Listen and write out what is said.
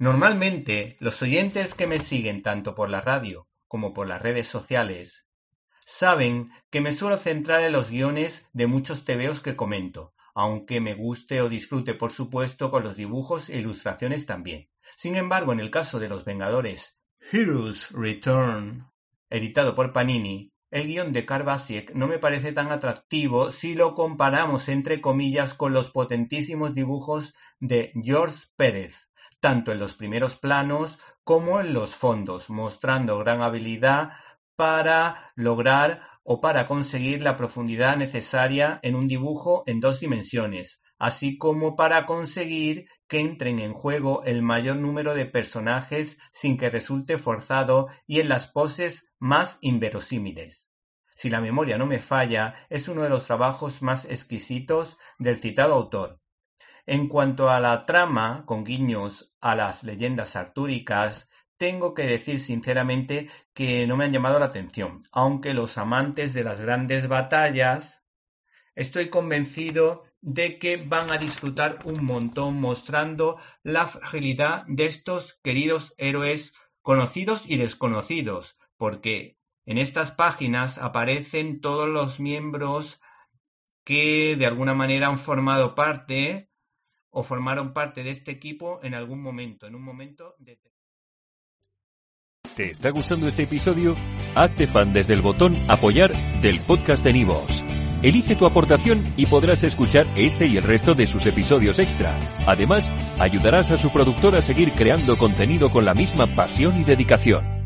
Normalmente, los oyentes que me siguen tanto por la radio como por las redes sociales saben que me suelo centrar en los guiones de muchos tebeos que comento, aunque me guste o disfrute por supuesto con los dibujos e ilustraciones también. Sin embargo, en el caso de Los Vengadores Heroes Return, editado por Panini, el guion de Carvasiek no me parece tan atractivo si lo comparamos entre comillas con los potentísimos dibujos de George Pérez, tanto en los primeros planos como en los fondos, mostrando gran habilidad para lograr o para conseguir la profundidad necesaria en un dibujo en dos dimensiones, así como para conseguir que entren en juego el mayor número de personajes sin que resulte forzado y en las poses más inverosímiles. Si la memoria no me falla, es uno de los trabajos más exquisitos del citado autor, en cuanto a la trama, con guiños a las leyendas artúricas, tengo que decir sinceramente que no me han llamado la atención, aunque los amantes de las grandes batallas estoy convencido de que van a disfrutar un montón mostrando la fragilidad de estos queridos héroes conocidos y desconocidos, porque en estas páginas aparecen todos los miembros que de alguna manera han formado parte o formaron parte de este equipo en algún momento, en un momento de... ¿Te está gustando este episodio? Hazte fan desde el botón apoyar del podcast de Nivos. Elige tu aportación y podrás escuchar este y el resto de sus episodios extra. Además, ayudarás a su productor a seguir creando contenido con la misma pasión y dedicación.